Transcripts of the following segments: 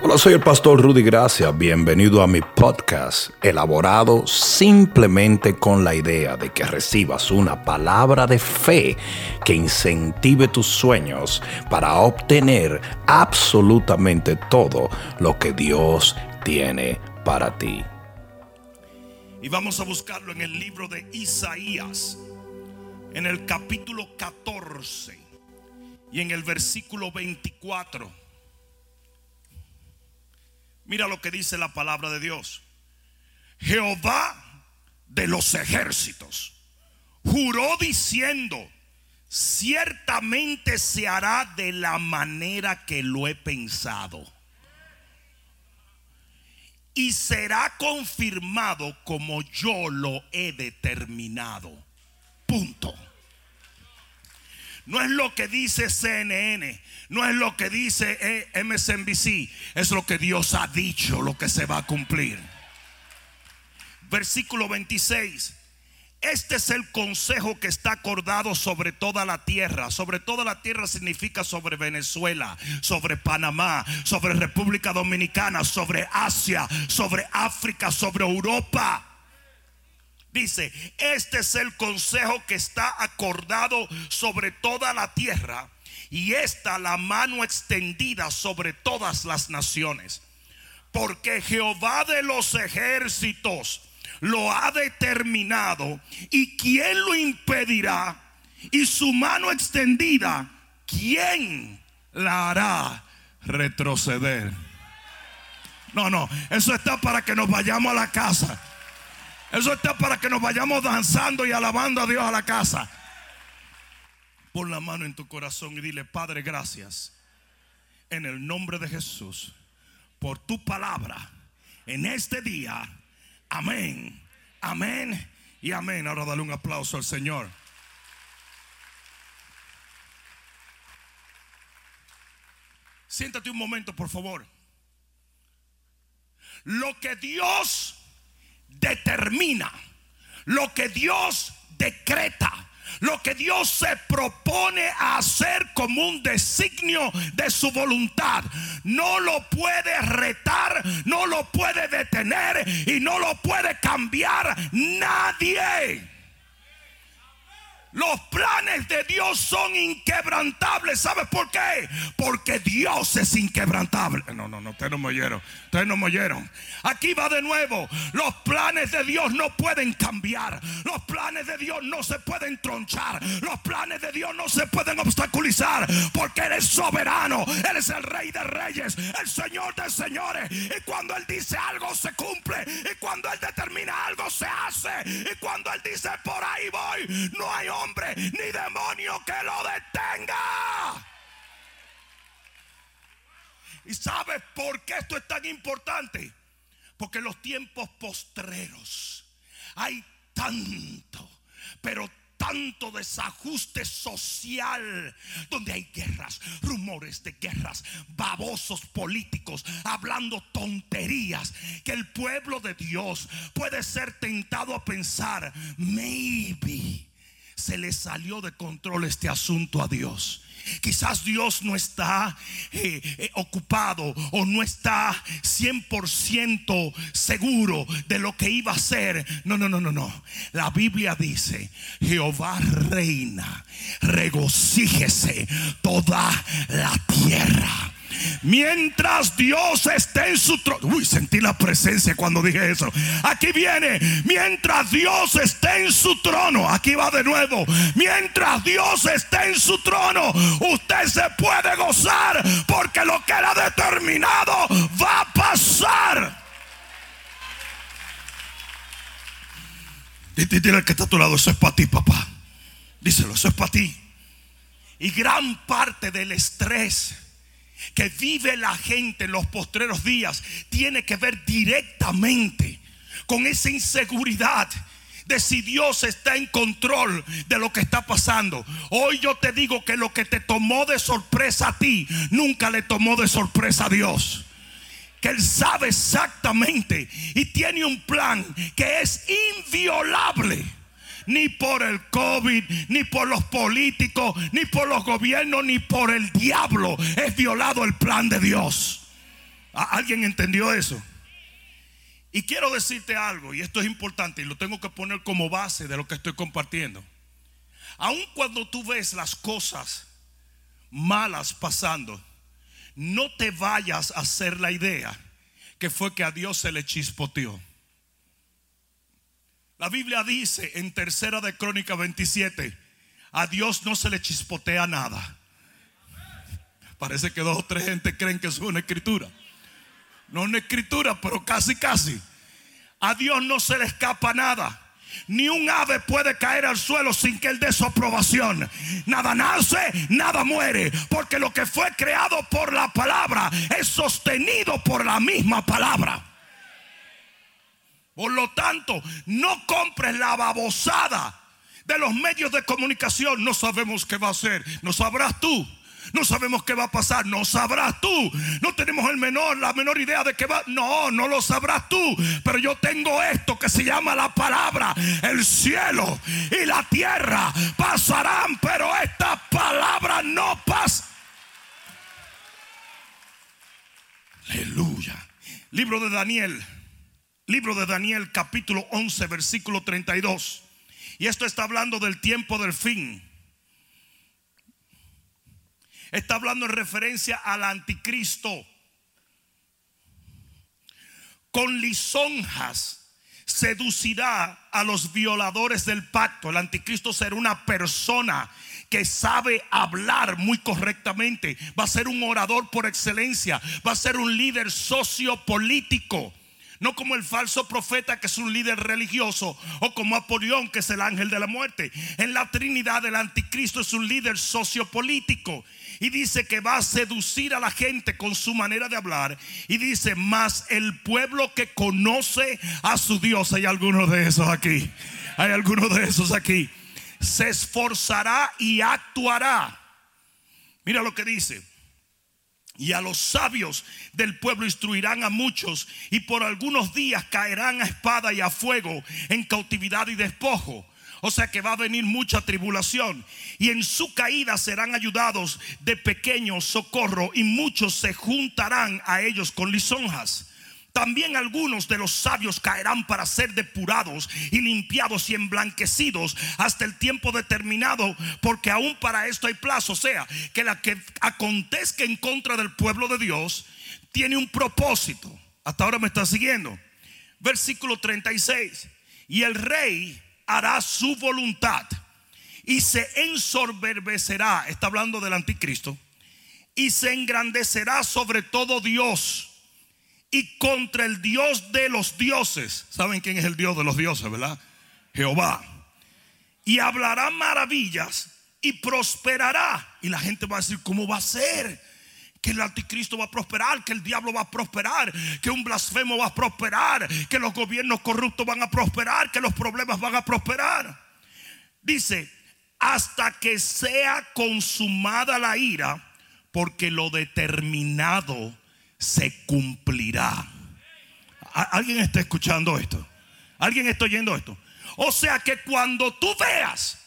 Hola, soy el pastor Rudy Gracia. Bienvenido a mi podcast, elaborado simplemente con la idea de que recibas una palabra de fe que incentive tus sueños para obtener absolutamente todo lo que Dios tiene para ti. Y vamos a buscarlo en el libro de Isaías, en el capítulo 14 y en el versículo 24. Mira lo que dice la palabra de Dios. Jehová de los ejércitos juró diciendo, ciertamente se hará de la manera que lo he pensado. Y será confirmado como yo lo he determinado. Punto. No es lo que dice CNN, no es lo que dice eh, MSNBC, es lo que Dios ha dicho, lo que se va a cumplir. Versículo 26. Este es el consejo que está acordado sobre toda la tierra. Sobre toda la tierra significa sobre Venezuela, sobre Panamá, sobre República Dominicana, sobre Asia, sobre África, sobre Europa. Dice, este es el consejo que está acordado sobre toda la tierra y esta la mano extendida sobre todas las naciones. Porque Jehová de los ejércitos lo ha determinado y quién lo impedirá y su mano extendida, ¿quién la hará retroceder? No, no, eso está para que nos vayamos a la casa. Eso está para que nos vayamos danzando y alabando a Dios a la casa. Pon la mano en tu corazón y dile, Padre, gracias. En el nombre de Jesús, por tu palabra, en este día. Amén, amén y amén. Ahora dale un aplauso al Señor. Siéntate un momento, por favor. Lo que Dios determina, lo que Dios decreta, lo que Dios se propone hacer como un designio de su voluntad. No lo puede retar, no lo puede detener y no lo puede cambiar nadie. Los planes de Dios son inquebrantables. ¿Sabes por qué? Porque Dios es inquebrantable. No, no, no, ustedes no me oyeron. Ustedes no me oyeron. Aquí va de nuevo. Los planes de Dios no pueden cambiar. Los planes de Dios no se pueden tronchar. Los planes de Dios no se pueden obstaculizar. Porque Él es soberano. Él es el Rey de Reyes. El Señor de Señores. Y cuando Él dice algo se cumple. Y cuando Él determina algo se hace. Y cuando Él dice por ahí voy. No hay hombre ni demonio que lo detenga. ¿Y sabes por qué esto es tan importante? Porque en los tiempos postreros hay tanto, pero tanto desajuste social, donde hay guerras, rumores de guerras, babosos políticos hablando tonterías, que el pueblo de Dios puede ser tentado a pensar, maybe se le salió de control este asunto a Dios. Quizás Dios no está eh, eh, ocupado o no está 100% seguro de lo que iba a hacer. No, no, no, no, no. La Biblia dice, Jehová reina, regocíjese toda la tierra. Mientras Dios esté en su trono. Uy, sentí la presencia cuando dije eso. Aquí viene. Mientras Dios esté en su trono. Aquí va de nuevo. Mientras Dios esté en su trono. Usted se puede gozar. Porque lo que era determinado va a pasar. Dile al que está a tu lado. Eso es para ti, papá. Díselo, eso es para ti. Y gran parte del estrés que vive la gente en los postreros días tiene que ver directamente con esa inseguridad de si Dios está en control de lo que está pasando. Hoy yo te digo que lo que te tomó de sorpresa a ti, nunca le tomó de sorpresa a Dios. Que Él sabe exactamente y tiene un plan que es inviolable ni por el COVID, ni por los políticos, ni por los gobiernos, ni por el diablo es violado el plan de Dios. ¿Alguien entendió eso? Y quiero decirte algo, y esto es importante, y lo tengo que poner como base de lo que estoy compartiendo. Aun cuando tú ves las cosas malas pasando, no te vayas a hacer la idea que fue que a Dios se le chispoteó. La Biblia dice en tercera de Crónica 27, a Dios no se le chispotea nada. Parece que dos o tres gente creen que es una escritura. No una escritura, pero casi, casi. A Dios no se le escapa nada. Ni un ave puede caer al suelo sin que él dé su aprobación. Nada nace, nada muere. Porque lo que fue creado por la palabra es sostenido por la misma palabra. Por lo tanto, no compres la babosada de los medios de comunicación. No sabemos qué va a ser. No sabrás tú. No sabemos qué va a pasar, no sabrás tú. No tenemos el menor, la menor idea de qué va. No, no lo sabrás tú. Pero yo tengo esto que se llama la palabra. El cielo y la tierra pasarán, pero esta palabra no pasa. Aleluya. Libro de Daniel. Libro de Daniel capítulo 11 versículo 32. Y esto está hablando del tiempo del fin está hablando en referencia al anticristo. Con lisonjas seducirá a los violadores del pacto. El anticristo será una persona que sabe hablar muy correctamente. Va a ser un orador por excelencia. Va a ser un líder sociopolítico. No como el falso profeta que es un líder religioso o como Apolión que es el ángel de la muerte. En la Trinidad el anticristo es un líder sociopolítico y dice que va a seducir a la gente con su manera de hablar. Y dice, más el pueblo que conoce a su Dios, hay algunos de esos aquí, hay algunos de esos aquí, se esforzará y actuará. Mira lo que dice. Y a los sabios del pueblo instruirán a muchos y por algunos días caerán a espada y a fuego en cautividad y despojo o sea que va a venir mucha tribulación. Y en su caída serán ayudados de pequeño socorro y muchos se juntarán a ellos con lisonjas. También algunos de los sabios caerán para ser depurados y limpiados y emblanquecidos hasta el tiempo determinado, porque aún para esto hay plazo. O sea, que la que acontezca en contra del pueblo de Dios tiene un propósito. Hasta ahora me está siguiendo. Versículo 36. Y el rey hará su voluntad y se ensorberbecerá, está hablando del anticristo, y se engrandecerá sobre todo Dios y contra el Dios de los dioses. ¿Saben quién es el Dios de los dioses, verdad? Jehová. Y hablará maravillas y prosperará. Y la gente va a decir, ¿cómo va a ser? que el anticristo va a prosperar, que el diablo va a prosperar, que un blasfemo va a prosperar, que los gobiernos corruptos van a prosperar, que los problemas van a prosperar. Dice, hasta que sea consumada la ira, porque lo determinado se cumplirá. ¿Alguien está escuchando esto? ¿Alguien está oyendo esto? O sea que cuando tú veas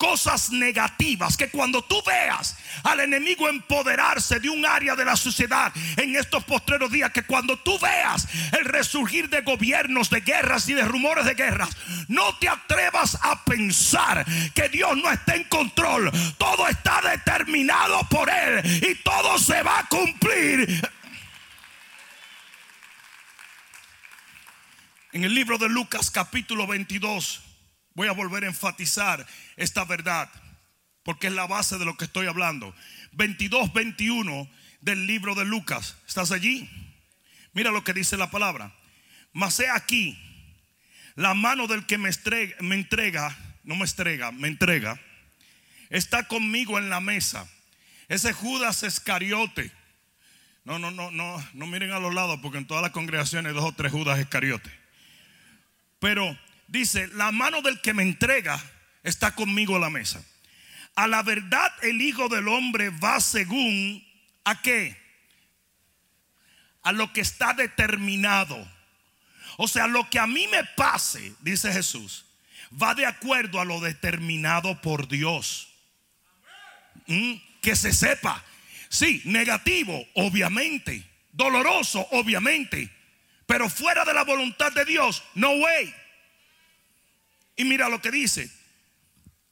cosas negativas que cuando tú veas al enemigo empoderarse de un área de la sociedad en estos postreros días, que cuando tú veas el resurgir de gobiernos, de guerras y de rumores de guerras, no te atrevas a pensar que Dios no está en control. Todo está determinado por Él y todo se va a cumplir. En el libro de Lucas capítulo 22 voy a volver a enfatizar esta verdad, porque es la base de lo que estoy hablando. 22, 21 del libro de Lucas. ¿Estás allí? Mira lo que dice la palabra. Mas he aquí, la mano del que me, entrega, me entrega, no me entrega, me entrega, está conmigo en la mesa. Ese Judas Escariote. No, no, no, no, no miren a los lados porque en todas las congregaciones hay dos o tres Judas Escariote. Pero dice, la mano del que me entrega está conmigo a la mesa. A la verdad el Hijo del Hombre va según a qué? A lo que está determinado. O sea, lo que a mí me pase, dice Jesús, va de acuerdo a lo determinado por Dios. Mm, que se sepa. Sí, negativo, obviamente. doloroso, obviamente, pero fuera de la voluntad de Dios, no way. Y mira lo que dice,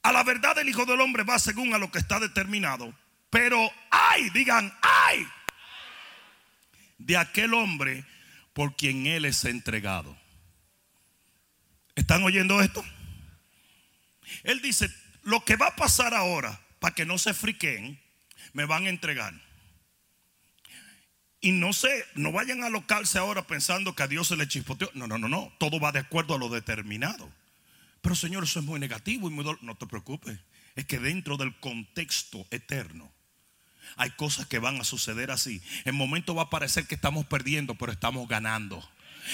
a la verdad el Hijo del Hombre va según a lo que está determinado, pero hay, digan, hay de aquel hombre por quien Él es entregado. ¿Están oyendo esto? Él dice, lo que va a pasar ahora, para que no se friquen, me van a entregar. Y no sé, no vayan a alocarse ahora pensando que a Dios se le chispoteó. No, no, no, no. Todo va de acuerdo a lo determinado. Pero Señor, eso es muy negativo y muy No te preocupes. Es que dentro del contexto eterno hay cosas que van a suceder así. En momento va a parecer que estamos perdiendo, pero estamos ganando.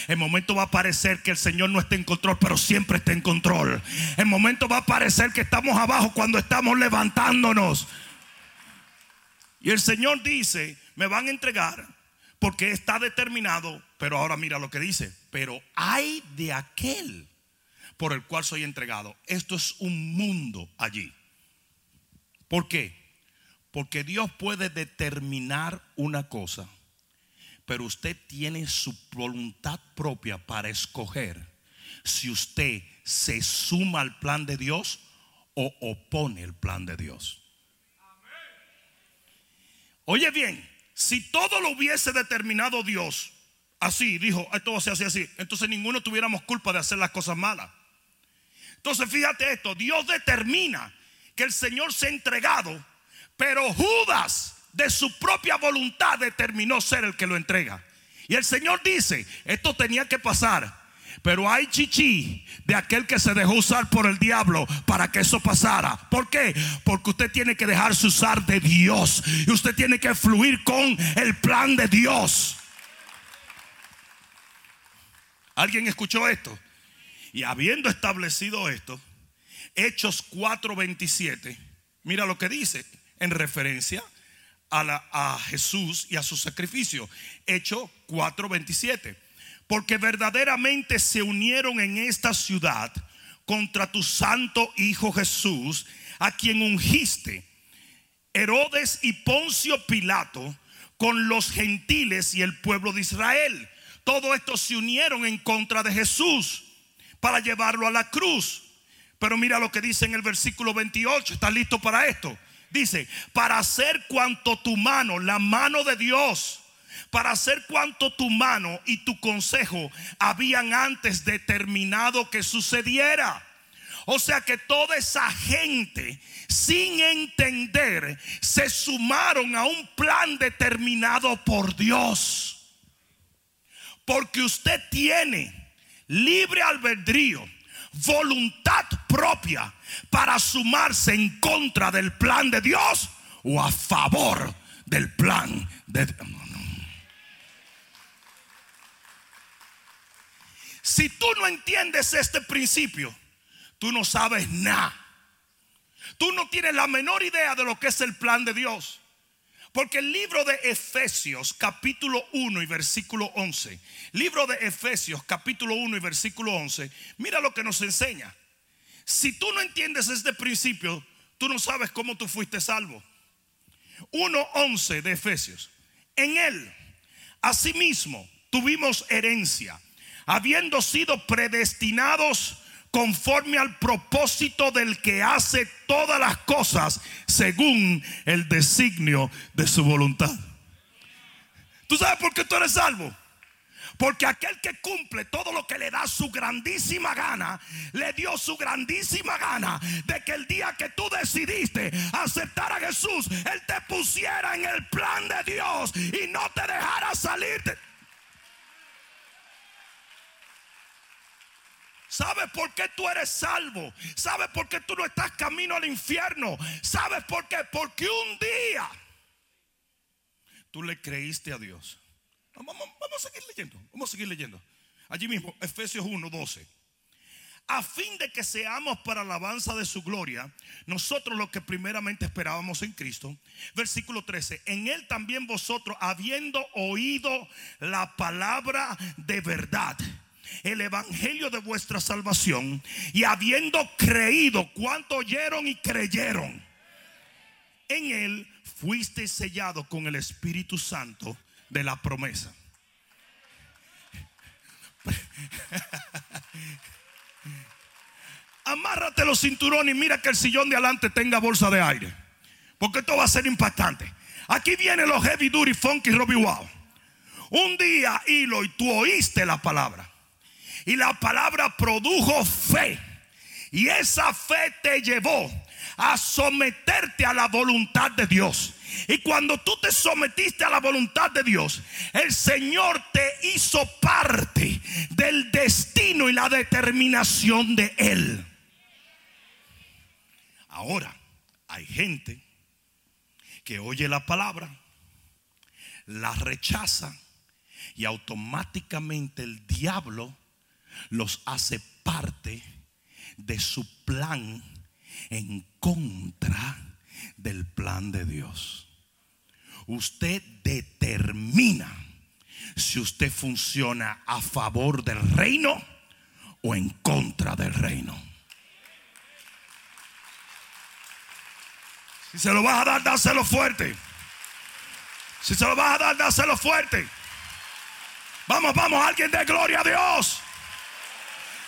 En momento va a parecer que el Señor no está en control, pero siempre está en control. En momento va a parecer que estamos abajo cuando estamos levantándonos. Y el Señor dice, me van a entregar porque está determinado, pero ahora mira lo que dice, pero hay de aquel por el cual soy entregado. Esto es un mundo allí. ¿Por qué? Porque Dios puede determinar una cosa, pero usted tiene su voluntad propia para escoger si usted se suma al plan de Dios o opone el plan de Dios. Oye bien, si todo lo hubiese determinado Dios, así, dijo, esto va a ser así, así, entonces ninguno tuviéramos culpa de hacer las cosas malas. Entonces fíjate esto, Dios determina que el Señor se ha entregado, pero Judas de su propia voluntad determinó ser el que lo entrega. Y el Señor dice, esto tenía que pasar. Pero hay chichi de aquel que se dejó usar por el diablo para que eso pasara. ¿Por qué? Porque usted tiene que dejarse usar de Dios. Y usted tiene que fluir con el plan de Dios. ¿Alguien escuchó esto? Y habiendo establecido esto, Hechos 4:27, mira lo que dice en referencia a, Jesús y a su sacrificio. Hechos 4:27 porque verdaderamente se unieron en esta ciudad contra tu santo Hijo Jesús, a quien ungiste. Herodes y Poncio Pilato con los gentiles y el pueblo de Israel. Todo esto se unieron en contra de Jesús para llevarlo a la cruz. Pero mira lo que dice en el versículo 28. ¿Estás listo para esto? Dice, para hacer cuanto tu mano, la mano de Dios, para hacer cuanto tu mano y tu consejo habían antes determinado que sucediera. O sea que toda esa gente, sin entender, se sumaron a un plan determinado por Dios. Porque usted tiene libre albedrío, voluntad propia para sumarse en contra del plan de Dios o a favor del plan de Dios. Si tú no entiendes este principio, tú no sabes nada. Tú no tienes la menor idea de lo que es el plan de Dios. Porque el libro de Efesios capítulo 1 y versículo 11, libro de Efesios capítulo 1 y versículo 11, mira lo que nos enseña. Si tú no entiendes este principio, tú no sabes cómo tú fuiste salvo. 1.11 de Efesios. En él, asimismo, tuvimos herencia habiendo sido predestinados conforme al propósito del que hace todas las cosas según el designio de su voluntad. ¿Tú sabes por qué tú eres salvo? Porque aquel que cumple todo lo que le da su grandísima gana, le dio su grandísima gana de que el día que tú decidiste aceptar a Jesús, Él te pusiera en el plan de Dios y no te dejara salir. De ¿Sabes por qué tú eres salvo? ¿Sabes por qué tú no estás camino al infierno? ¿Sabes por qué? Porque un día tú le creíste a Dios. Vamos, a seguir leyendo. Vamos a seguir leyendo. Allí mismo, Efesios 1, 12. A fin de que seamos para alabanza de su gloria, nosotros lo que primeramente esperábamos en Cristo. Versículo 13. En Él también vosotros, habiendo oído la palabra de verdad el evangelio de vuestra salvación y habiendo creído, cuanto oyeron y creyeron, en él fuiste sellado con el Espíritu Santo de la promesa. Amárrate los cinturones y mira que el sillón de adelante tenga bolsa de aire. Porque esto va a ser impactante. Aquí vienen los heavy duty funky Robbie Wow. Un día, hilo, y tú oíste la palabra. Y la palabra produjo fe. Y esa fe te llevó a someterte a la voluntad de Dios. Y cuando tú te sometiste a la voluntad de Dios, el Señor te hizo parte del destino y la determinación de Él. Ahora, hay gente que oye la palabra, la rechaza y automáticamente el diablo los hace parte de su plan en contra del plan de Dios. Usted determina si usted funciona a favor del reino o en contra del reino. Si se lo vas a dar, dáselo fuerte. Si se lo vas a dar, dáselo fuerte. Vamos, vamos, alguien de gloria a Dios.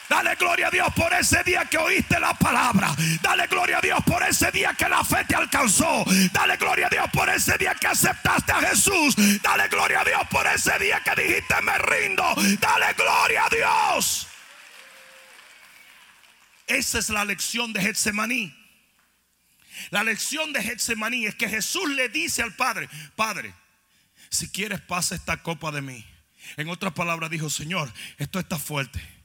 Dale gloria a Dios por ese día que oíste la palabra. Dale gloria a Dios por ese día que la fe te alcanzó. Dale gloria a Dios por ese día que aceptaste a Jesús. Dale gloria a Dios por ese día que dijiste me rindo. Dale gloria a Dios. Esa es la lección de Getsemaní. La lección de Getsemaní es que Jesús le dice al Padre, Padre, si quieres pasa esta copa de mí. En otras palabras dijo, Señor, esto está fuerte.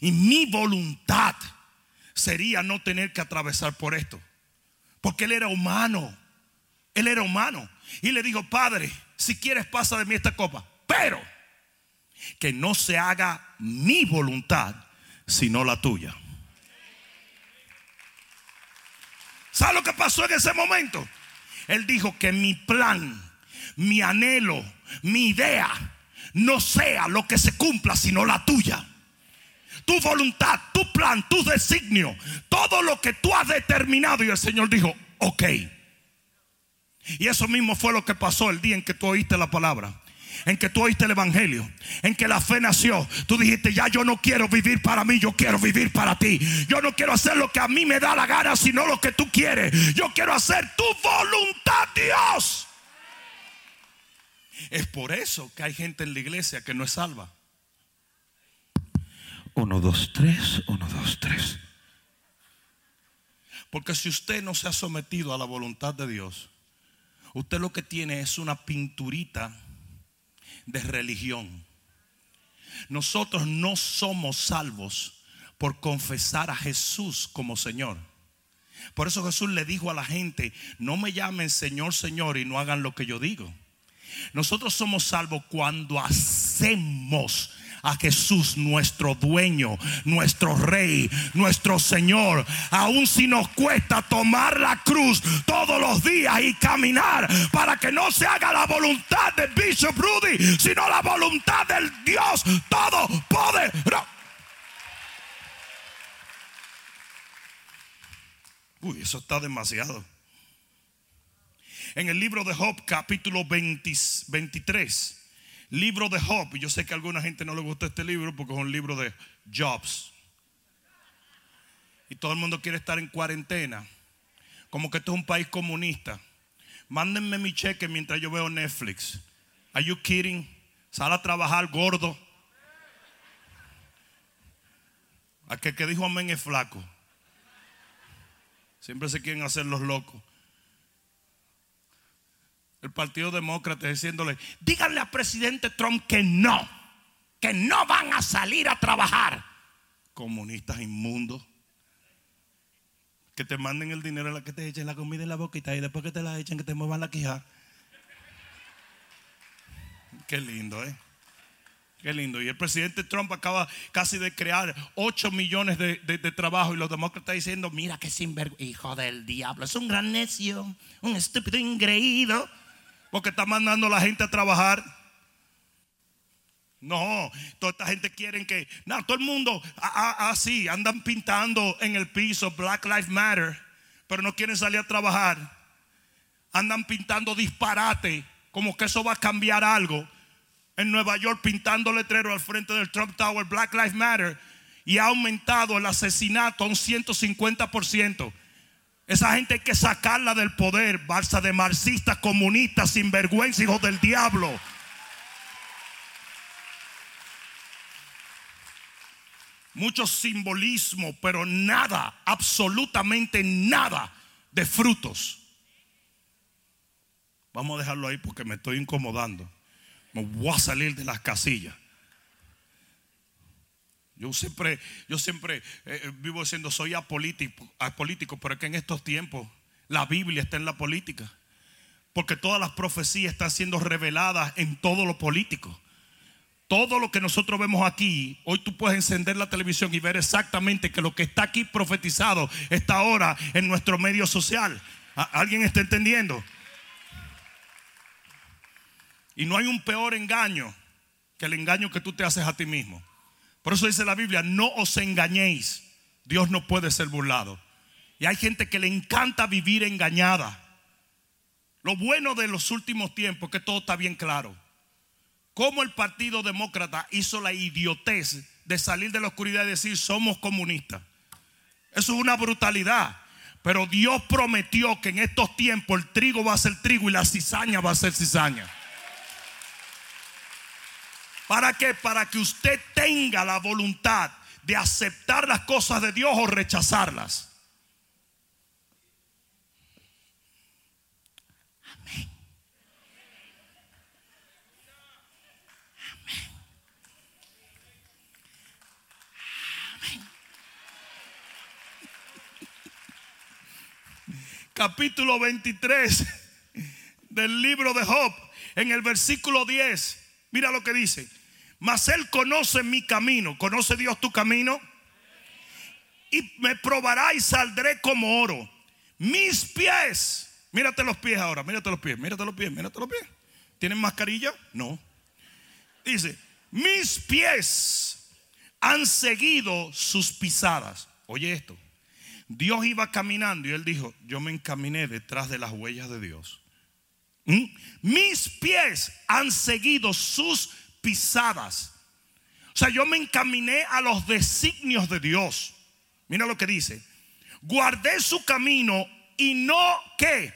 Y mi voluntad sería no tener que atravesar por esto. Porque él era humano. Él era humano. Y le dijo, Padre, si quieres pasa de mí esta copa. Pero que no se haga mi voluntad, sino la tuya. ¿Sabe lo que pasó en ese momento? Él dijo que mi plan, mi anhelo, mi idea no sea lo que se cumpla, sino la tuya tu voluntad, tu plan, tu designio, todo lo que tú has determinado. Y el Señor dijo, ok. Y eso mismo fue lo que pasó el día en que tú oíste la palabra. En que tú oíste el evangelio, en que la fe nació. Tú dijiste, ya yo no quiero vivir para mí, yo quiero vivir para ti. Yo no quiero hacer lo que a mí me da la gana, sino lo que tú quieres. Yo quiero hacer tu voluntad, Dios. Es por eso que hay gente en la iglesia que no es salva. Uno, dos, tres, uno, dos, tres. Porque si usted no se ha sometido a la voluntad de Dios, usted lo que tiene es una pinturita de religión. Nosotros no somos salvos por confesar a Jesús como Señor. Por eso Jesús le dijo a la gente, no me llamen Señor, Señor y no hagan lo que yo digo. Nosotros somos salvos cuando hacemos a Jesús, nuestro dueño, nuestro rey, nuestro Señor. Aun si nos cuesta tomar la cruz todos los días y caminar para que no se haga la voluntad de Bishop Rudy, sino la voluntad del Dios Todopoderoso. Uy, eso está demasiado. En el libro de Job, capítulo 23 Libro de Job. Yo sé que a alguna gente no le gusta este libro porque es un libro de jobs. Y todo el mundo quiere estar en cuarentena. Como que esto es un país comunista. Mándenme mi cheque mientras yo veo Netflix. Are you kidding? Sal a trabajar gordo. Aquel que dijo amén es flaco. Siempre se quieren hacer los locos el Partido Demócrata diciéndole, díganle al presidente Trump que no, que no van a salir a trabajar. Comunistas inmundos. Que te manden el dinero la que te echen la comida en la boquita y después que te la echen que te muevan la quija. Qué lindo, ¿eh? Qué lindo. Y el presidente Trump acaba casi de crear 8 millones de, de trabajo y los demócratas diciendo, mira qué sinvergüenza, hijo del diablo, es un gran necio, un estúpido ingreído porque está mandando a la gente a trabajar. No, toda esta gente quiere que, no, todo el mundo así, andan pintando en el piso Black Lives Matter, pero no quieren salir a trabajar. Andan pintando disparate como que eso va a cambiar algo. En Nueva York pintando letrero al frente del Trump Tower, Black Lives Matter, y ha aumentado el asesinato a un 150%. Esa gente hay que sacarla del poder, balsa de marxistas, comunistas, sinvergüenza, hijos del diablo. Mucho simbolismo, pero nada, absolutamente nada de frutos. Vamos a dejarlo ahí porque me estoy incomodando. Me voy a salir de las casillas. Yo siempre, yo siempre eh, eh, vivo diciendo soy apolítico, apolítico, pero es que en estos tiempos la Biblia está en la política. Porque todas las profecías están siendo reveladas en todo lo político. Todo lo que nosotros vemos aquí, hoy tú puedes encender la televisión y ver exactamente que lo que está aquí profetizado está ahora en nuestro medio social. ¿Alguien está entendiendo? Y no hay un peor engaño que el engaño que tú te haces a ti mismo. Por eso dice la Biblia, no os engañéis. Dios no puede ser burlado. Y hay gente que le encanta vivir engañada. Lo bueno de los últimos tiempos es que todo está bien claro. Cómo el Partido Demócrata hizo la idiotez de salir de la oscuridad y decir somos comunistas. Eso es una brutalidad. Pero Dios prometió que en estos tiempos el trigo va a ser trigo y la cizaña va a ser cizaña. ¿Para qué? Para que usted tenga la voluntad de aceptar las cosas de Dios o rechazarlas. Amén. Amén. Amén. Capítulo 23 del libro de Job, en el versículo 10. Mira lo que dice. Mas Él conoce mi camino. ¿Conoce Dios tu camino? Y me probará y saldré como oro. Mis pies. Mírate los pies ahora. Mírate los pies. Mírate los pies. Mírate los pies. ¿Tienen mascarilla? No. Dice, mis pies han seguido sus pisadas. Oye esto. Dios iba caminando y él dijo, yo me encaminé detrás de las huellas de Dios. ¿Mm? Mis pies han seguido sus pisadas. O sea, yo me encaminé a los designios de Dios. Mira lo que dice. Guardé su camino y no que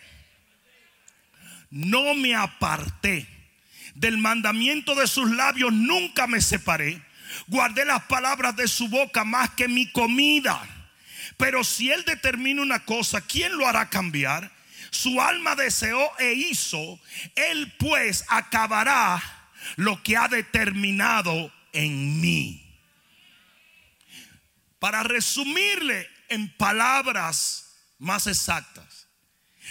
no me aparté del mandamiento de sus labios, nunca me separé. Guardé las palabras de su boca más que mi comida. Pero si él determina una cosa, ¿quién lo hará cambiar? Su alma deseó e hizo, él pues acabará lo que ha determinado en mí. Para resumirle en palabras más exactas,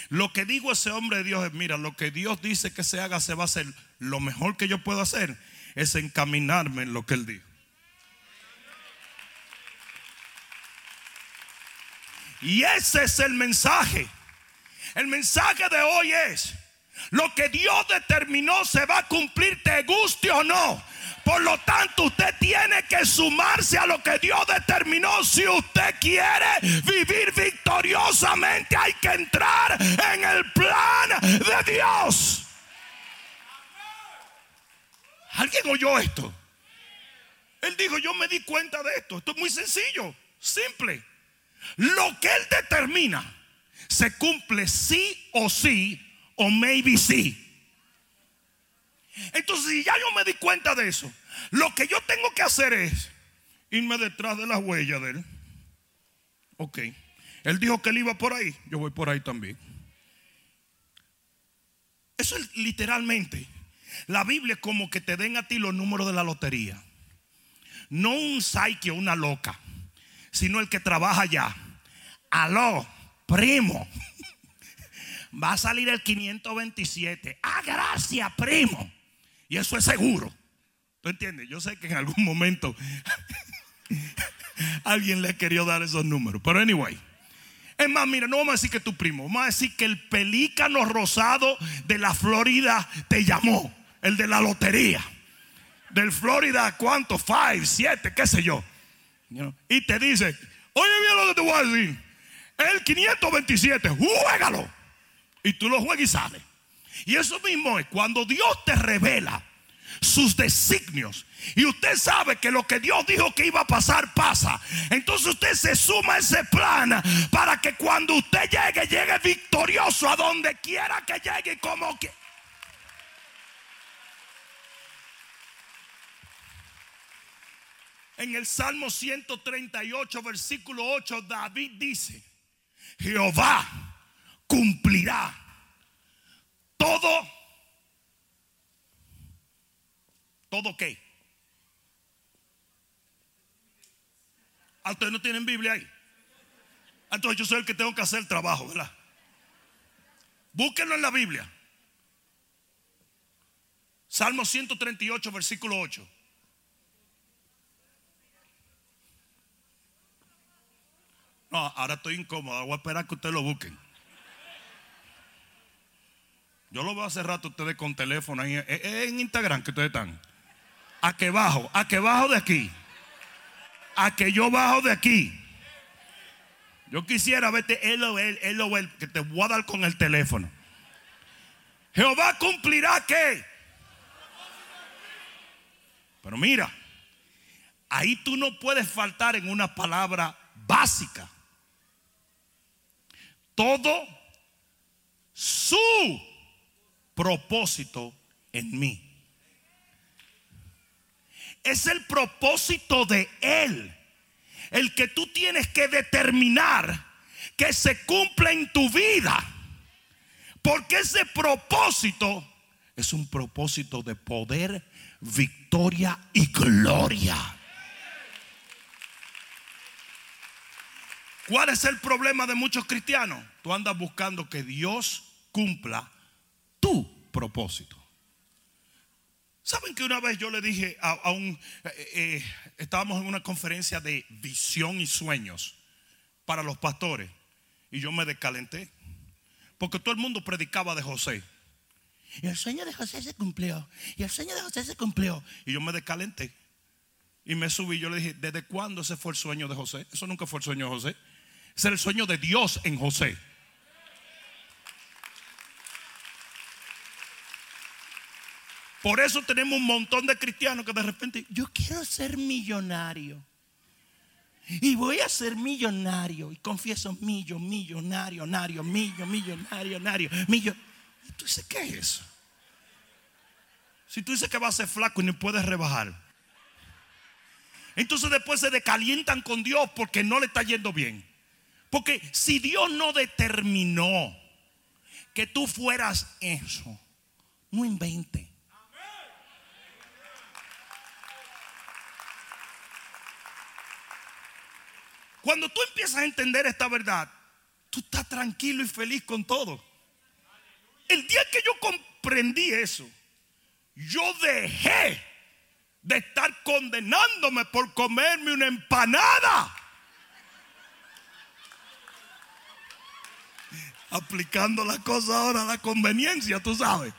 lo que digo ese hombre de Dios es, mira, lo que Dios dice que se haga se va a hacer. Lo mejor que yo puedo hacer es encaminarme en lo que Él dijo. Y ese es el mensaje. El mensaje de hoy es, lo que Dios determinó se va a cumplir, te guste o no. Por lo tanto, usted tiene que sumarse a lo que Dios determinó. Si usted quiere vivir victoriosamente, hay que entrar en el plan de Dios. ¿Alguien oyó esto? Él dijo, yo me di cuenta de esto. Esto es muy sencillo, simple. Lo que Él determina se cumple sí o sí o maybe sí. Entonces, si ya yo me di cuenta de eso, lo que yo tengo que hacer es irme detrás de las huellas de él. Ok. Él dijo que él iba por ahí, yo voy por ahí también. Eso es literalmente. La Biblia es como que te den a ti los números de la lotería. No un psyche o una loca, sino el que trabaja allá. Aló primo. Va a salir el 527. Ah, gracias, primo. Y eso es seguro. ¿Tú entiendes? Yo sé que en algún momento alguien le querido dar esos números. Pero anyway. Es más, mira, no vamos a decir que tu primo. Vamos a decir que el pelícano rosado de la Florida te llamó. El de la lotería. Del Florida, ¿cuánto? Five, siete, qué sé yo. Y te dice, oye bien lo que te voy a decir el 527, juégalo. Y tú lo juegas y sales. Y eso mismo es cuando Dios te revela sus designios. Y usted sabe que lo que Dios dijo que iba a pasar pasa. Entonces usted se suma a ese plan para que cuando usted llegue, llegue victorioso a donde quiera que llegue como que... En el Salmo 138, versículo 8, David dice, Jehová cumplirá todo ¿Todo qué? Ah, no tienen Biblia ahí. Ah, entonces yo soy el que tengo que hacer el trabajo, ¿verdad? Búsquenlo en la Biblia. Salmo 138, versículo 8. No, ahora estoy incómodo. Voy a esperar que ustedes lo busquen. Yo lo veo hace rato ustedes con teléfono ahí. Es en Instagram que ustedes están a que bajo, a que bajo de aquí, a que yo bajo de aquí. Yo quisiera verte el el que te voy a dar con el teléfono. Jehová cumplirá qué. Pero mira, ahí tú no puedes faltar en una palabra básica. Todo su propósito en mí. Es el propósito de Él. El que tú tienes que determinar que se cumpla en tu vida. Porque ese propósito es un propósito de poder, victoria y gloria. ¿Cuál es el problema de muchos cristianos? Tú andas buscando que Dios cumpla tu propósito. ¿Saben que una vez yo le dije a, un... Eh, eh, estábamos en una conferencia de visión y sueños para los pastores y yo me descalenté porque todo el mundo predicaba de José. Y el sueño de José se cumplió. Y el sueño de José se cumplió. Y yo me descalenté. Y me subí. Yo le dije, ¿desde cuándo ese fue el sueño de José? Eso nunca fue el sueño de José. Era el sueño de Dios en José. Por eso tenemos un montón de cristianos que de repente, yo quiero ser millonario. Y voy a ser millonario. Y confieso, millo, millonario, nario, millo, millonario, nario, millo. ¿Y tú dices qué es eso? Si tú dices que vas a ser flaco y no puedes rebajar. Entonces después se decalientan con Dios porque no le está yendo bien. Porque si Dios no determinó que tú fueras eso, no invente. Cuando tú empiezas a entender esta verdad, tú estás tranquilo y feliz con todo. El día que yo comprendí eso, yo dejé de estar condenándome por comerme una empanada. Aplicando la cosa ahora a la conveniencia, tú sabes.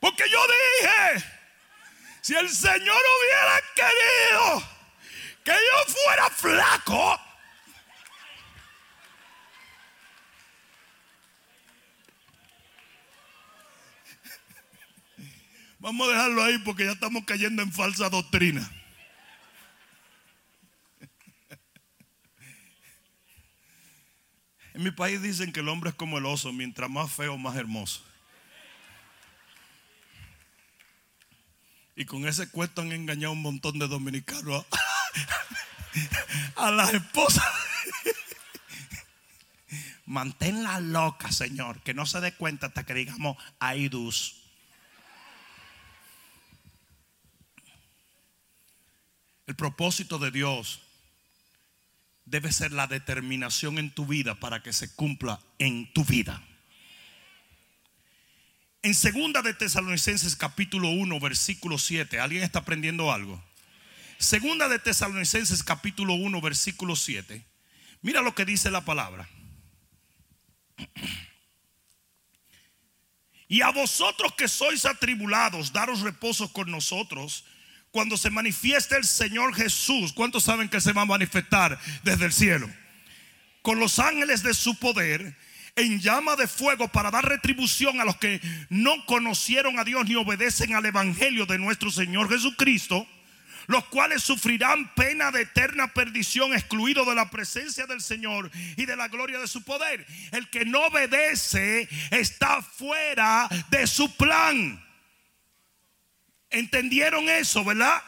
Porque yo dije, si el Señor hubiera querido que yo fuera flaco, Vamos a dejarlo ahí porque ya estamos cayendo en falsa doctrina. En mi país dicen que el hombre es como el oso, mientras más feo, más hermoso. Y con ese cuento han engañado un montón de dominicanos a las esposas. Manténla loca, Señor, que no se dé cuenta hasta que digamos aidus. El propósito de Dios debe ser la determinación en tu vida para que se cumpla en tu vida. En segunda de Tesalonicenses capítulo 1 versículo 7, ¿alguien está aprendiendo algo? Segunda de Tesalonicenses capítulo 1 versículo 7. Mira lo que dice la palabra. Y a vosotros que sois atribulados, daros reposo con nosotros cuando se manifieste el Señor Jesús. ¿Cuántos saben que se va a manifestar desde el cielo? Con los ángeles de su poder en llama de fuego para dar retribución a los que no conocieron a Dios ni obedecen al Evangelio de nuestro Señor Jesucristo, los cuales sufrirán pena de eterna perdición, excluido de la presencia del Señor y de la gloria de su poder. El que no obedece está fuera de su plan. ¿Entendieron eso, verdad?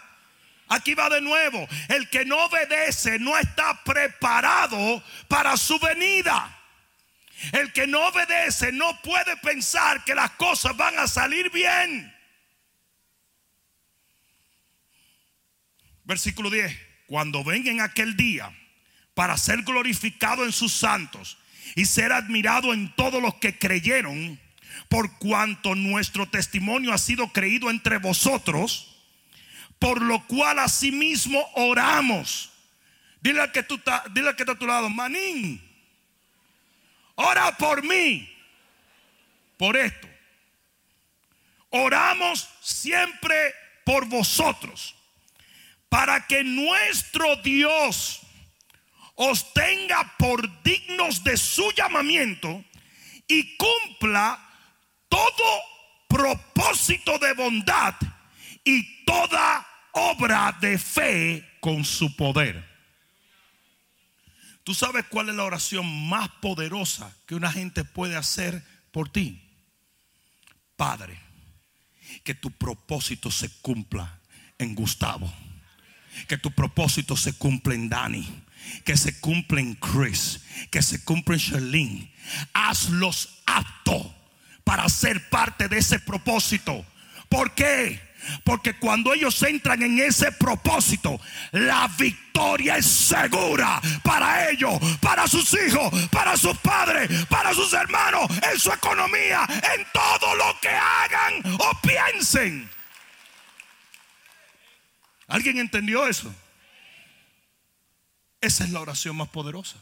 Aquí va de nuevo. El que no obedece no está preparado para su venida. El que no obedece no puede pensar que las cosas van a salir bien. Versículo 10. Cuando venga en aquel día para ser glorificado en sus santos y ser admirado en todos los que creyeron, por cuanto nuestro testimonio ha sido creído entre vosotros, por lo cual asimismo oramos. Dile al que, tú dile al que está a tu lado, manín, ora por mí, por esto. Oramos siempre por vosotros, para que nuestro Dios os tenga por dignos de su llamamiento y cumpla todo propósito de bondad y toda obra de fe con su poder. ¿Tú sabes cuál es la oración más poderosa que una gente puede hacer por ti? Padre, que tu propósito se cumpla en Gustavo. Que tu propósito se cumpla en Dani. Que se cumpla en Chris. Que se cumpla en Sherlyn. Hazlos aptos para ser parte de ese propósito. ¿Por qué? Porque cuando ellos entran en ese propósito, la victoria es segura para ellos, para sus hijos, para sus padres, para sus hermanos, en su economía, en todo lo que hagan o piensen. ¿Alguien entendió eso? Esa es la oración más poderosa.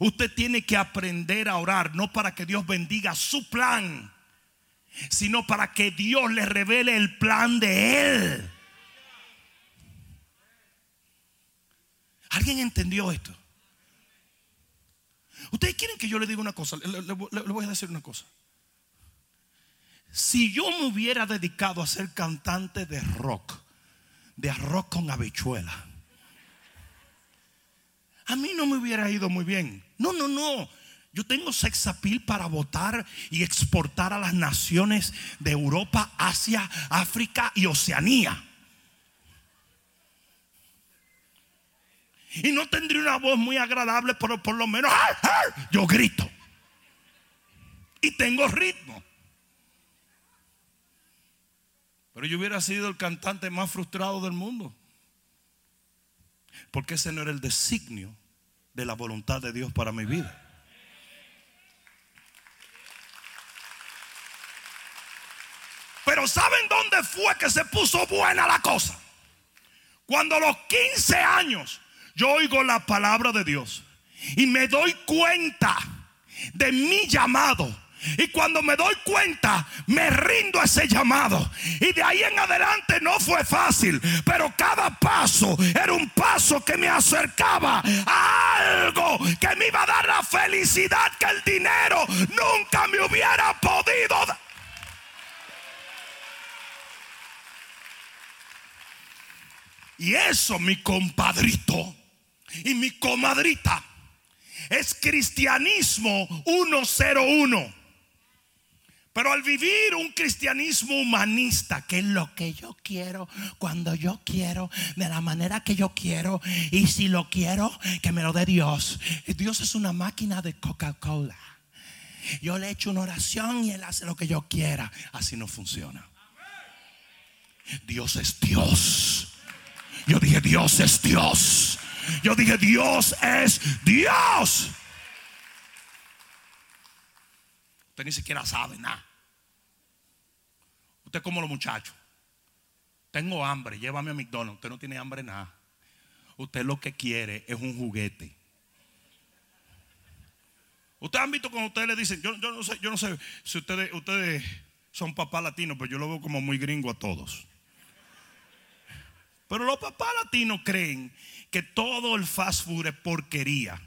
Usted tiene que aprender a orar, no para que Dios bendiga su plan sino para que Dios le revele el plan de Él. ¿Alguien entendió esto? Ustedes quieren que yo le diga una cosa, le, voy a decir una cosa. Si yo me hubiera dedicado a ser cantante de rock, de arroz con habichuela, a mí no me hubiera ido muy bien. No, no, no. Yo tengo sexapil para votar y exportar a las naciones de Europa, Asia, África y Oceanía. Y no tendría una voz muy agradable, pero por lo menos yo grito. Y tengo ritmo. Pero yo hubiera sido el cantante más frustrado del mundo. Porque ese no era el designio de la voluntad de Dios para mi vida. Pero ¿saben dónde fue que se puso buena la cosa? Cuando a los 15 años yo oigo la palabra de Dios y me doy cuenta de mi llamado. Y cuando me doy cuenta, me rindo a ese llamado. Y de ahí en adelante no fue fácil, pero cada paso era un paso que me acercaba a algo que me iba a dar la felicidad que el dinero nunca me hubiera podido dar. Y eso, mi compadrito y mi comadrita, es cristianismo 101. Pero al vivir un cristianismo humanista, que es lo que yo quiero, cuando yo quiero, de la manera que yo quiero, y si lo quiero, que me lo dé Dios. Dios es una máquina de Coca-Cola. Yo le echo una oración y Él hace lo que yo quiera. Así no funciona. Dios es Dios. Yo dije, Dios es Dios. Yo dije, Dios es Dios. Usted ni siquiera sabe nada. Usted como los muchachos. Tengo hambre, llévame a McDonald's. Usted no tiene hambre nada. Usted lo que quiere es un juguete. Ustedes han visto cuando ustedes le dicen, yo, no sé, yo no sé si ustedes, ustedes son papás latinos, pero yo lo veo como muy gringo a todos. Pero los papás latinos creen que todo el fast food es porquería.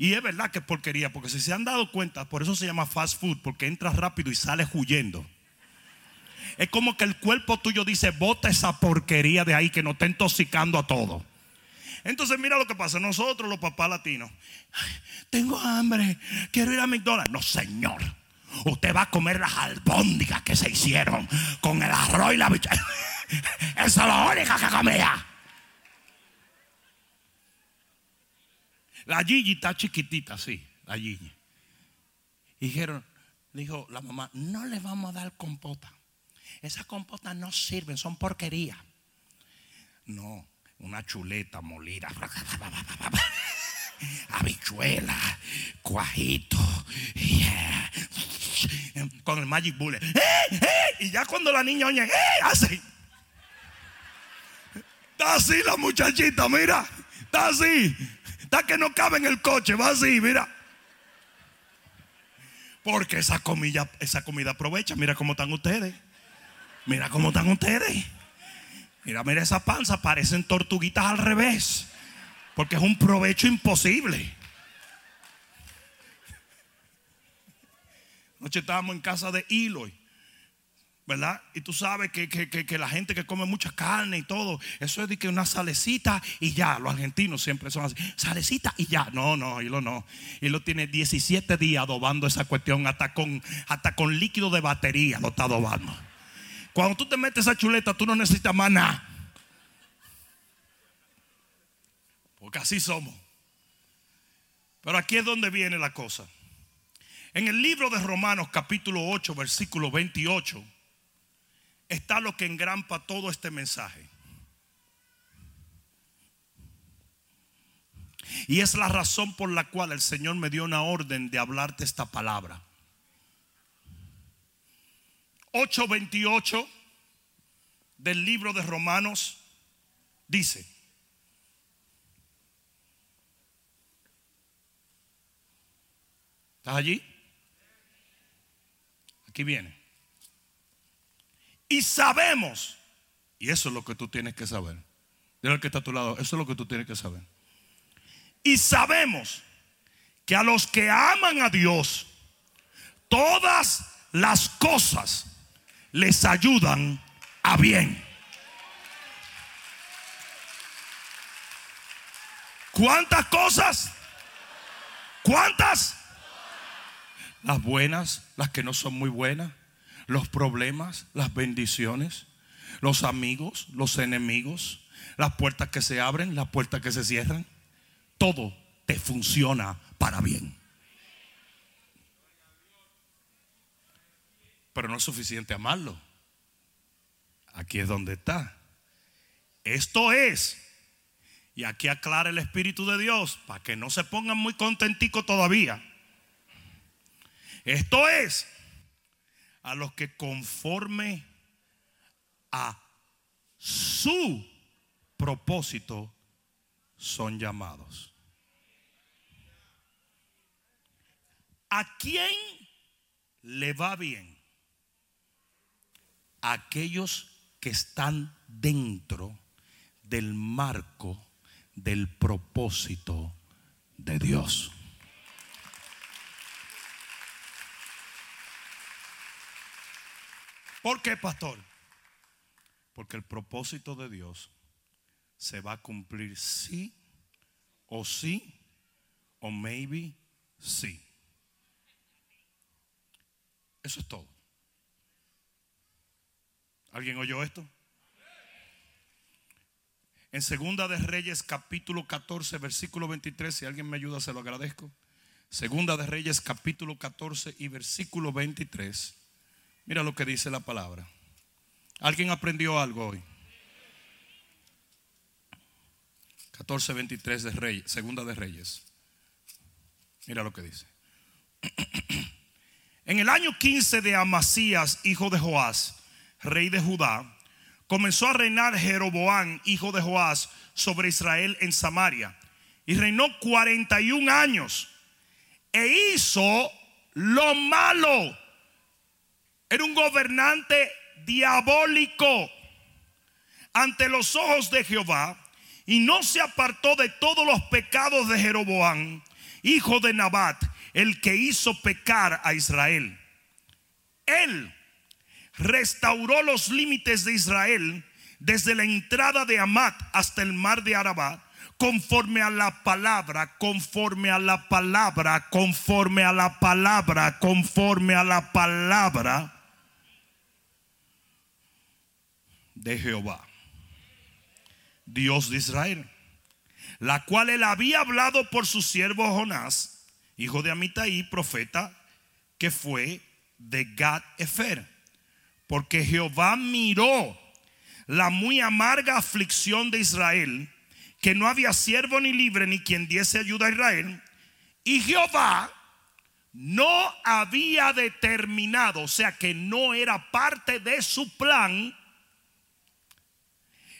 Y es verdad que es porquería, porque si se han dado cuenta, por eso se llama fast food, porque entras rápido y sales huyendo. Es como que el cuerpo tuyo dice, bota esa porquería de ahí que nos está intoxicando a todo. Entonces mira lo que pasa, nosotros los papás latinos, tengo hambre, quiero ir a McDonald's. No, señor, usted va a comer las albóndigas que se hicieron con el arroz y la bicha. Esa es la única que comía. La Gigi está chiquitita, sí, la Gigi. Y dijeron, dijo la mamá, no le vamos a dar compota. Esas compotas no sirven, son porquería. No, una chuleta molida. Habichuela, cuajito. Con el Magic Bullet. Y ya cuando la niña oye, así. Está así la muchachita, mira. Está así. Está que no cabe en el coche, va así, mira. Porque esa comida, esa comida aprovecha. Mira cómo están ustedes. Mira cómo están ustedes. Mira, mira esa panza, parecen tortuguitas al revés. Porque es un provecho imposible. Noche estábamos en casa de Eloy. ¿Verdad? Y tú sabes que, la gente que come mucha carne y todo, eso es de que una salecita y ya, los argentinos siempre son así, salecita y ya, no, no, Hilo no, Hilo tiene 17 días adobando esa cuestión, hasta con, hasta con líquido de batería lo está adobando. Cuando tú te metes esa chuleta, tú no necesitas más nada. Porque así somos. Pero aquí es donde viene la cosa. En el libro de Romanos capítulo 8, versículo 28 está lo que engrampa todo este mensaje. Y es la razón por la cual el Señor me dio una orden de hablarte esta palabra. 8:28 del libro de Romanos dice, ¿estás allí? Aquí viene. Y sabemos, y eso es lo que tú tienes que saber. Dile al que está a tu lado, eso es lo que tú tienes que saber. Y sabemos que a los que aman a Dios, todas las cosas les ayudan a bien. ¿Cuántas cosas? ¿Cuántas? Las buenas, las que no son muy buenas, los problemas, las bendiciones, los amigos, los enemigos, las puertas que se abren, las puertas que se cierran. Todo te funciona para bien. Pero no es suficiente amarlo. Aquí es donde está. Esto es, y aquí aclara el Espíritu de Dios, para que no se pongan muy contenticos todavía. Esto es a los que conforme a su propósito son llamados. ¿A quién le va bien? aquellos que están dentro del marco del propósito de Dios. ¿Por qué, pastor? Porque el propósito de Dios se va a cumplir sí o sí o maybe sí. Eso es todo. ¿Alguien oyó esto? En Segunda de Reyes capítulo 14 versículo 23, si alguien me ayuda se lo agradezco. Segunda de Reyes capítulo 14 y versículo 23. Mira lo que dice la palabra. ¿Alguien aprendió algo hoy? 14, 23 de Reyes, Segunda de Reyes. Mira lo que dice. En el año 15 de Amasías, hijo de Joás, rey de Judá, comenzó a reinar Jeroboán, hijo de Joás, sobre Israel en Samaria. Y reinó 41 años. E hizo lo malo era un gobernante diabólico ante los ojos de Jehová y no se apartó de todos los pecados de Jeroboam hijo de Nabat, el que hizo pecar a Israel. Él restauró los límites de Israel desde la entrada de Amat hasta el mar de Arabá, conforme a la palabra, conforme a la palabra, conforme a la palabra, conforme a la palabra de Jehová, Dios de Israel, la cual él había hablado por su siervo Jonás, hijo de Amitai, profeta, que fue de Gad Efer, porque Jehová miró la muy amarga aflicción de Israel, que no había siervo ni libre ni quien diese ayuda a Israel, y Jehová no había determinado, o sea que no era parte de su plan,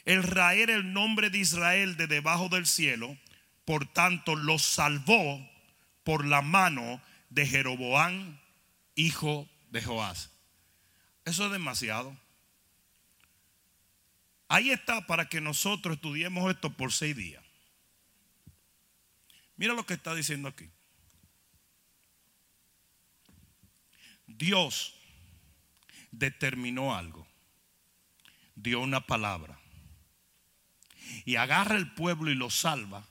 el raer el nombre de Israel de debajo del cielo, por tanto lo salvó por la mano de Jeroboán, hijo de Joás. Eso es demasiado. Ahí está para que nosotros estudiemos esto por seis días. Mira lo que está diciendo aquí. Dios determinó algo, dio una palabra y agarra el pueblo y lo salva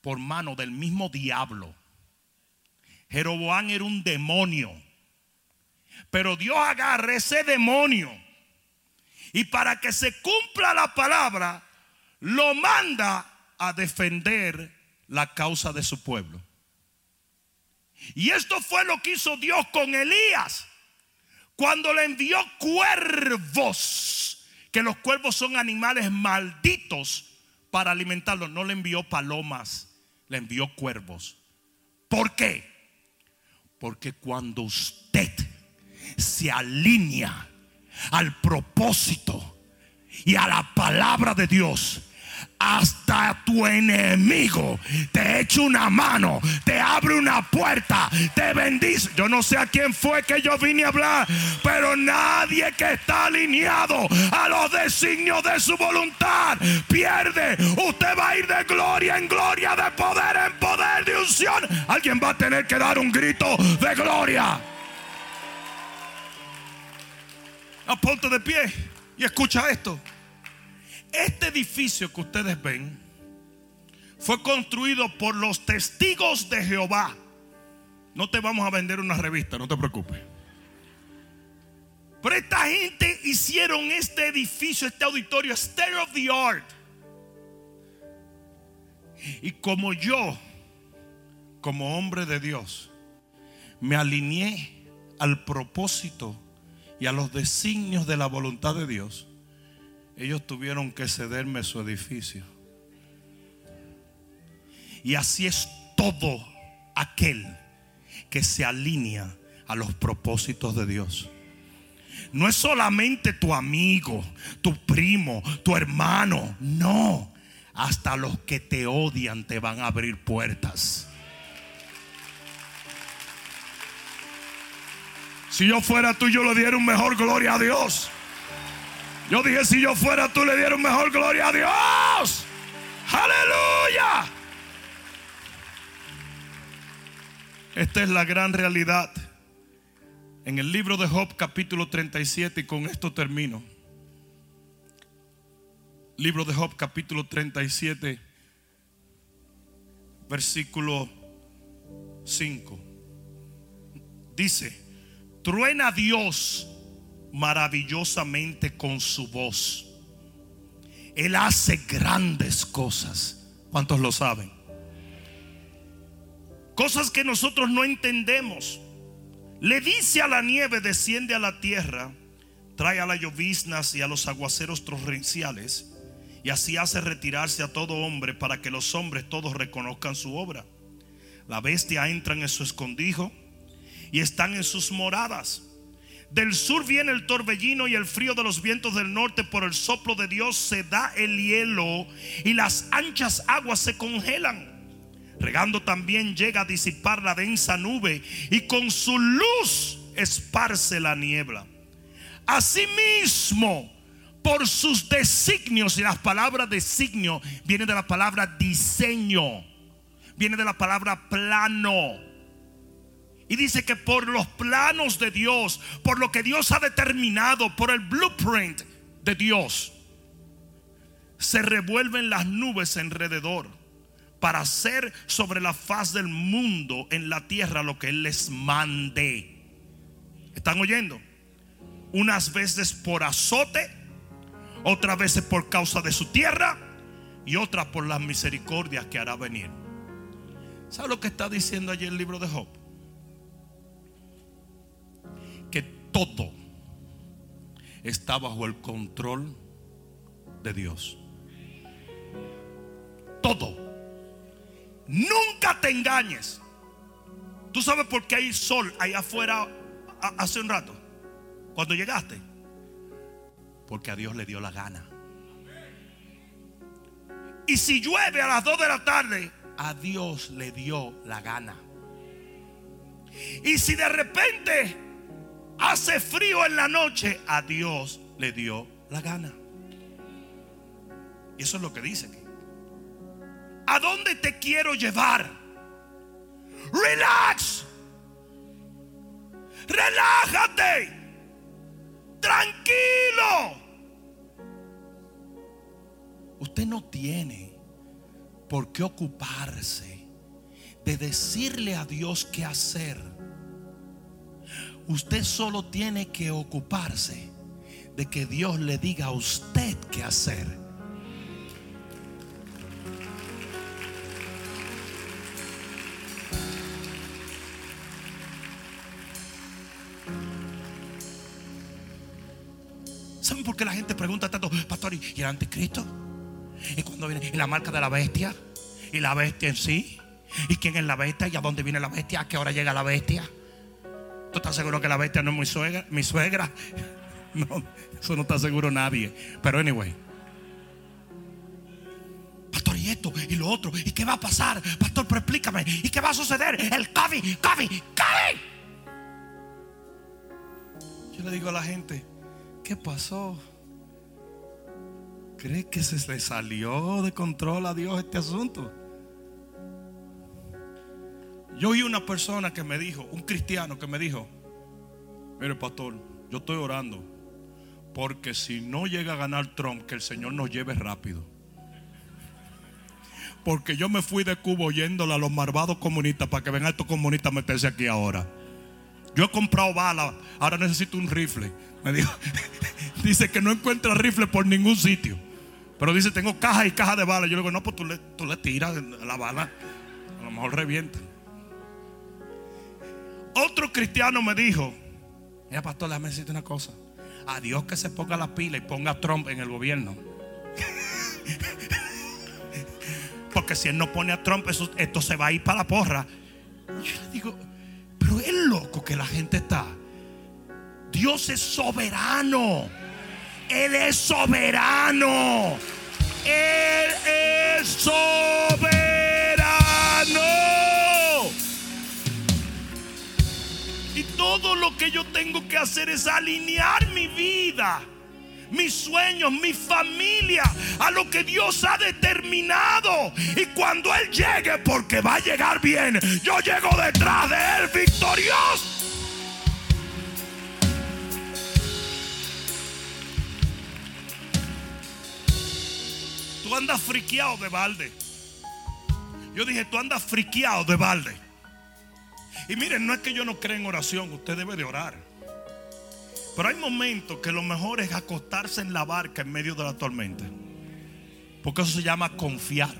por mano del mismo diablo. Jeroboán era un demonio. Pero Dios agarra ese demonio y para que se cumpla la palabra, lo manda a defender la causa de su pueblo. Y esto fue lo que hizo Dios con Elías cuando le envió cuervos, que los cuervos son animales malditos para alimentarlos. No le envió palomas, le envió cuervos. ¿Por qué? Porque cuando usted se alinea al propósito y a la palabra de Dios, hasta tu enemigo te echa una mano, te abre una puerta, te bendice. Yo no sé a quién fue que yo vine a hablar, pero nadie que está alineado a los designios de su voluntad pierde. Usted va a ir de gloria en gloria, de poder en poder, de unción. Alguien va a tener que dar un grito de gloria. Aponte de pie y escucha esto. Este edificio que ustedes ven fue construido por los testigos de Jehová. No te vamos a vender una revista, no te preocupes. Pero esta gente hicieron este edificio, este auditorio, state of the art. Y como yo, como hombre de Dios, me alineé al propósito y a los designios de la voluntad de Dios, ellos tuvieron que cederme su edificio. Y así es todo aquel que se alinea a los propósitos de Dios. No es solamente tu amigo, tu primo, tu hermano. No. Hasta los que te odian te van a abrir puertas. Si yo fuera tú, yo le diera un mejor gloria a Dios. Yo dije, si yo fuera tú, le diera un mejor gloria a Dios. Aleluya. Esta es la gran realidad. En el libro de Job capítulo 37, y con esto termino. Libro de Job capítulo 37, versículo 5. Dice, truena Dios maravillosamente con su voz. Él hace grandes cosas. ¿Cuántos lo saben? Cosas que nosotros no entendemos. Le dice a la nieve, desciende a la tierra, trae a las lloviznas y a los aguaceros torrenciales, y así hace retirarse a todo hombre para que los hombres todos reconozcan su obra. La bestia entra en su escondijo y están en sus moradas. Del sur viene el torbellino y el frío de los vientos del norte. Por el soplo de Dios se da el hielo y las anchas aguas se congelan. Regando también llega a disipar la densa nube y con su luz esparce la niebla. Asimismo, por sus designios, y las palabras designio vienen de la palabra diseño viene de la palabra plano. Y dice que por los planos de Dios, por lo que Dios ha determinado, por el blueprint de Dios, se revuelven las nubes alrededor para hacer sobre la faz del mundo en la tierra lo que Él les mande. ¿Están oyendo? Unas veces por azote, otras veces por causa de su tierra y otras por las misericordias que hará venir. ¿Sabe lo que está diciendo allí el libro de Job? Que todo está bajo el control de Dios. Todo. Nunca te engañes. ¿Tú sabes por qué hay sol allá afuera hace un rato? Cuando llegaste. Porque a Dios le dio la gana. Y si llueve a las 2 de la tarde, a Dios le dio la gana. Y si de repente hace frío en la noche, a Dios le dio la gana. Y eso es lo que dice. ¿A dónde te quiero llevar? Relax. Relájate. Tranquilo. Usted no tiene por qué ocuparse de decirle a Dios qué hacer. Usted solo tiene que ocuparse de que Dios le diga a usted qué hacer. ¿Saben por qué la gente pregunta tanto, pastor, ¿y el anticristo? ¿Y cuando viene? ¿Y la marca de la bestia? ¿Y la bestia en sí? ¿Y quién es la bestia? ¿Y a dónde viene la bestia? ¿A qué hora llega la bestia? ¿Tú estás seguro que la bestia no es mi suegra? ¿Mi suegra? No, eso no está seguro nadie. Pero anyway. Pastor, y esto, y lo otro, ¿y qué va a pasar? Pastor, pero explícame, ¿y qué va a suceder? El COVID, COVID, COVID. Yo le digo a la gente, ¿qué pasó? ¿Cree que se le salió de control a Dios este asunto? Yo oí una persona que me dijo, un cristiano que me dijo, mire pastor, yo estoy orando porque si no llega a ganar Trump, que el Señor nos lleve rápido. Porque yo me fui de Cuba oyéndole a los malvados comunistas para que vengan estos comunistas a meterse aquí ahora. Yo he comprado balas, ahora necesito un rifle. Me dijo, dice que no encuentra rifle por ningún sitio. Pero dice, tengo caja y caja de balas. Yo le digo, no, pues tú le, tú le tiras la bala. A lo mejor revienta. Otro cristiano me dijo, mira pastor, déjame decirte una cosa. A Dios que se ponga la pila y ponga a Trump en el gobierno. Porque si él no pone a Trump, esto se va a ir para la porra. Yo le digo, pero es loco que la gente está. Dios es soberano. Él es soberano. Él es soberano. Lo que yo tengo que hacer es alinear mi vida, mis sueños, mi familia a lo que Dios ha determinado. Y cuando Él llegue, porque va a llegar bien, yo llego detrás de Él victorioso. Tú andas friqueado de balde. Yo dije, tú andas friqueado de balde. Y miren, no es que yo no crea en oración, usted debe de orar. Pero hay momentos que lo mejor es acostarse en la barca en medio de la tormenta. Porque eso se llama confiar.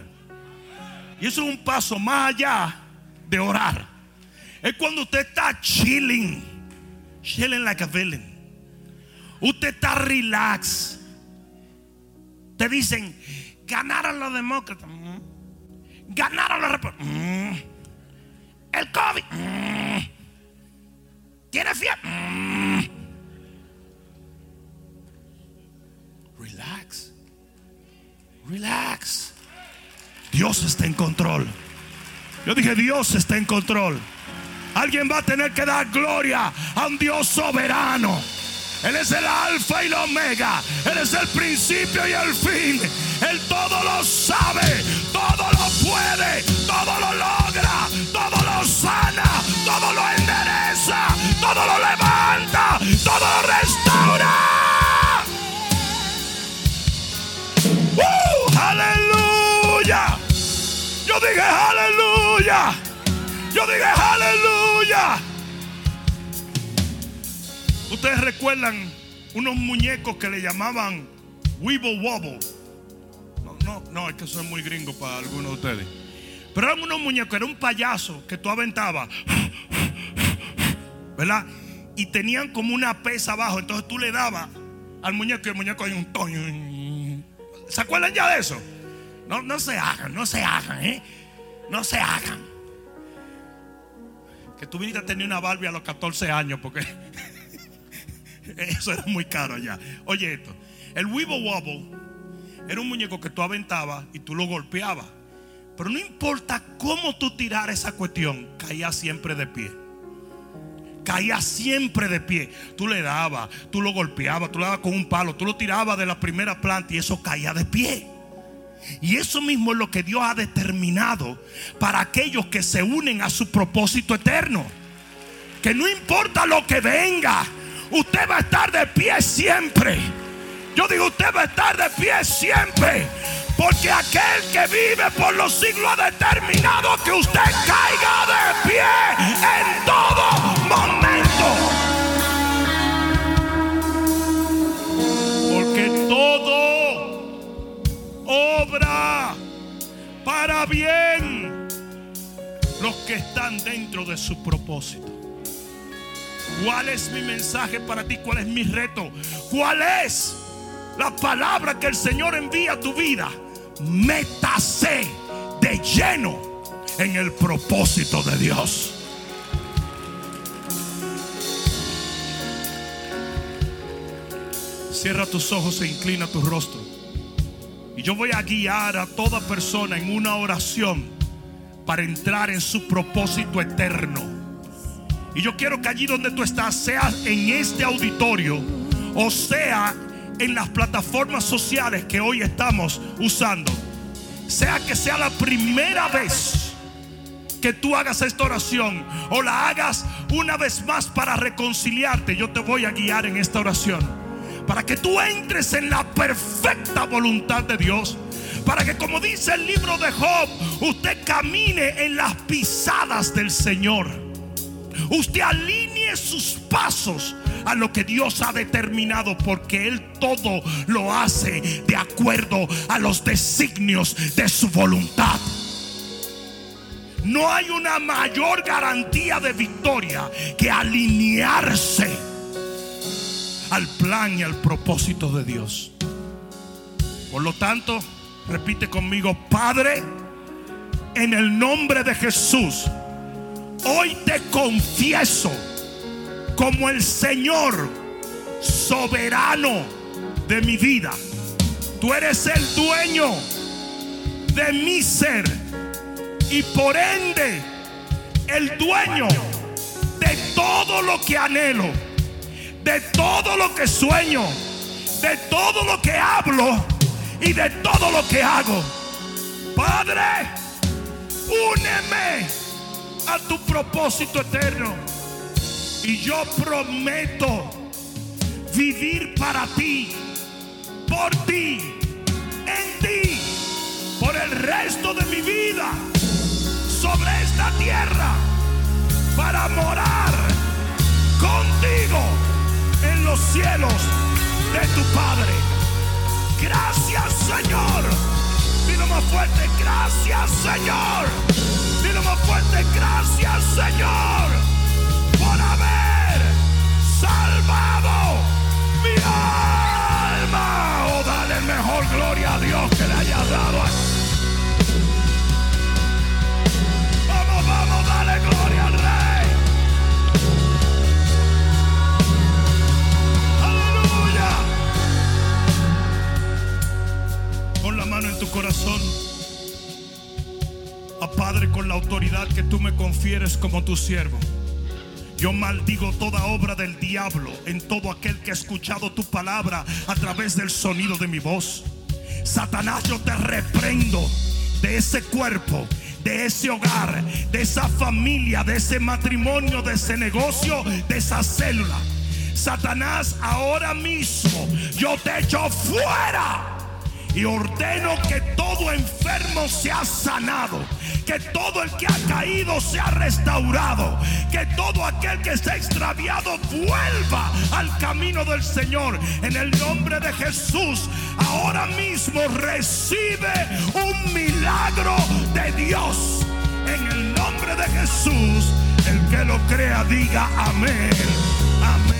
Y eso es un paso más allá de orar. Es cuando usted está chilling. Chilling like a villain. Usted está relax. Te dicen, ganaron los demócratas. Ganaron los republicanos. El COVID. ¿Tiene fiebre? Relax. Relax. Dios está en control. Yo dije, Dios está en control. Alguien va a tener que dar gloria a un Dios soberano. Él es el alfa y el omega. Él es el principio y el fin. Él todo lo sabe, todo lo puede, todo todo lo logra, todo sana, todo lo endereza, todo lo levanta, todo lo restaura. ¡Uh! ¡Aleluya! Yo dije aleluya. Yo dije aleluya. Ustedes recuerdan unos muñecos que le llamaban Weeble Wobble. No, no, no, es que es muy gringo para algunos de ustedes. Pero eran unos muñecos, era un payaso que tú aventabas. ¿Verdad? Y tenían como una pesa abajo. Entonces tú le dabas al muñeco y el muñeco hay un toño. ¿Se acuerdan ya de eso? No, no se hagan, no se hagan, ¿eh? No se hagan. Que tú viniste a tener una Barbie a los 14 años porque eso era muy caro ya. Oye esto, el Weeble Wobble era un muñeco que tú aventabas y tú lo golpeabas. Pero no importa cómo tú tirar esa cuestión, caía siempre de pie. Caía siempre de pie. Tú le dabas, tú lo golpeabas, tú le dabas con un palo, tú lo tirabas de la primera planta y eso caía de pie. Y eso mismo es lo que Dios ha determinado para aquellos que se unen a su propósito eterno. Que no importa lo que venga, usted va a estar de pie siempre. Yo digo, usted va a estar de pie siempre. Porque aquel que vive por los siglos ha determinado que usted caiga de pie en todo momento. Porque todo obra para bien los que están dentro de su propósito. ¿Cuál es mi mensaje para ti? ¿Cuál es mi reto? ¿Cuál es la palabra que el Señor envía a tu vida? Métase de lleno en el propósito de Dios. Cierra tus ojos e inclina tu rostro. Y yo voy a guiar a toda persona en una oración para entrar en su propósito eterno. Y yo quiero que allí donde tú estás, sea en este auditorio o sea en las plataformas sociales que hoy estamos usando, sea que sea la primera vez que tú hagas esta oración o la hagas una vez más para reconciliarte, yo te voy a guiar en esta oración para que tú entres en la perfecta voluntad de Dios. Para que como dice el libro de Job, usted camine en las pisadas del Señor. Usted alinee sus pasos a lo que Dios ha determinado, porque Él todo lo hace de acuerdo a los designios de su voluntad. No hay una mayor garantía de victoria que alinearse al plan y al propósito de Dios. Por lo tanto, repite conmigo, Padre, en el nombre de Jesús, hoy te confieso como el Señor soberano de mi vida. Tú eres el dueño de mi ser y por ende el dueño de todo lo que anhelo de todo lo que sueño, de todo lo que hablo y de todo lo que hago. Padre, úneme a tu propósito eterno. Y yo prometo vivir para ti, por ti, en ti, por el resto de mi vida, sobre esta tierra, para morar contigo en los cielos de tu Padre. Gracias Señor. Dilo más fuerte, gracias Señor. Dilo más fuerte, gracias Señor. A Padre, con la autoridad que tú me confieres como tu siervo. Yo maldigo toda obra del diablo en todo aquel que ha escuchado tu palabra a través del sonido de mi voz. Satanás, yo te reprendo de ese cuerpo de ese hogar, de esa familia, de ese matrimonio, de ese negocio, de esa célula. Satanás, ahora mismo yo te echo fuera y ordeno que todo enfermo sea sanado, que todo el que ha caído sea restaurado, que todo aquel que está extraviado vuelva al camino del Señor. En el nombre de Jesús, ahora mismo recibe un milagro de Dios. En el nombre de Jesús, el que lo crea diga amén. Amén.